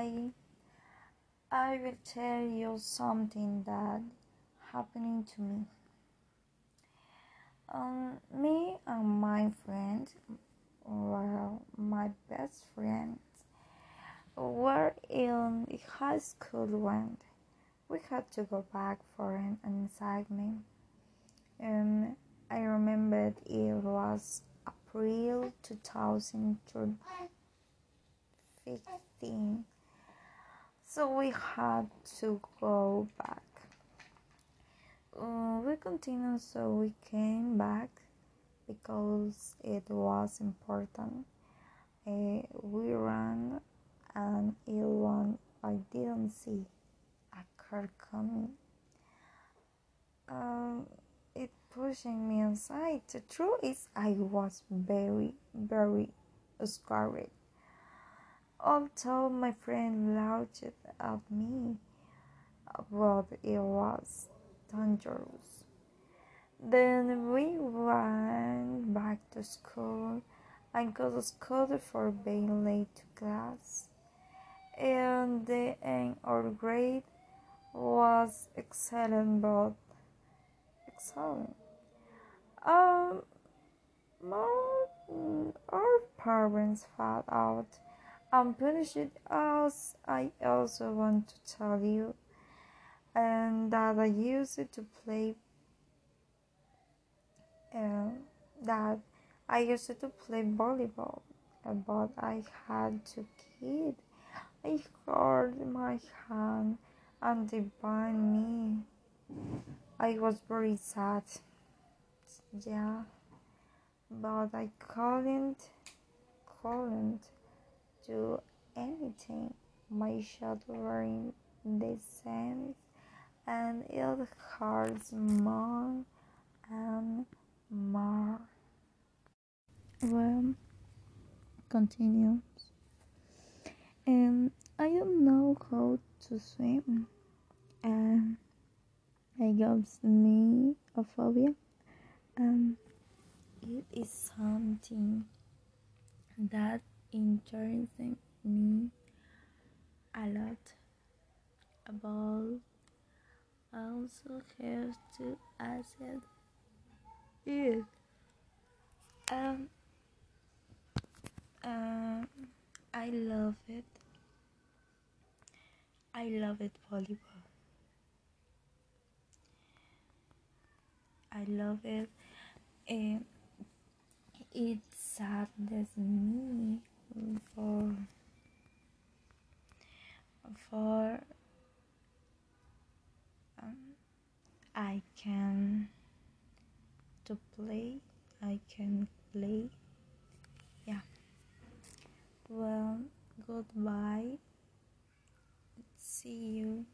I I will tell you something that happening to me. Um, me and my friend, well, my best friend, were in high school when we had to go back for an assignment. Um, I remembered it was April 2015. So we had to go back. Uh, we continued, so we came back because it was important. Uh, we ran and it one I didn't see a car coming. Um, it pushing me inside. The truth is, I was very, very scared. Although my friend laughed at me, but it was dangerous. Then we went back to school. and got scolded for being late to class. And the end our grade was excellent, but excellent. Um, more, our parents found out and punished us. I also want to tell you and that I used to play uh, that I used to play volleyball, but I had to kid. I hurt my hand and they burned me. I was very sad. Yeah, but I couldn't, couldn't do anything. My shot were in the sand and it hurts more and more. Well, continues. Um, I don't know how to swim. Um, it gives me a phobia. Um, it is something that interests me a lot about also have to accept it. Um, um, I love it. I love it volleyball. I love it. And it saddens me for for um, I can to play. I can play. Yeah. Well, goodbye. See you.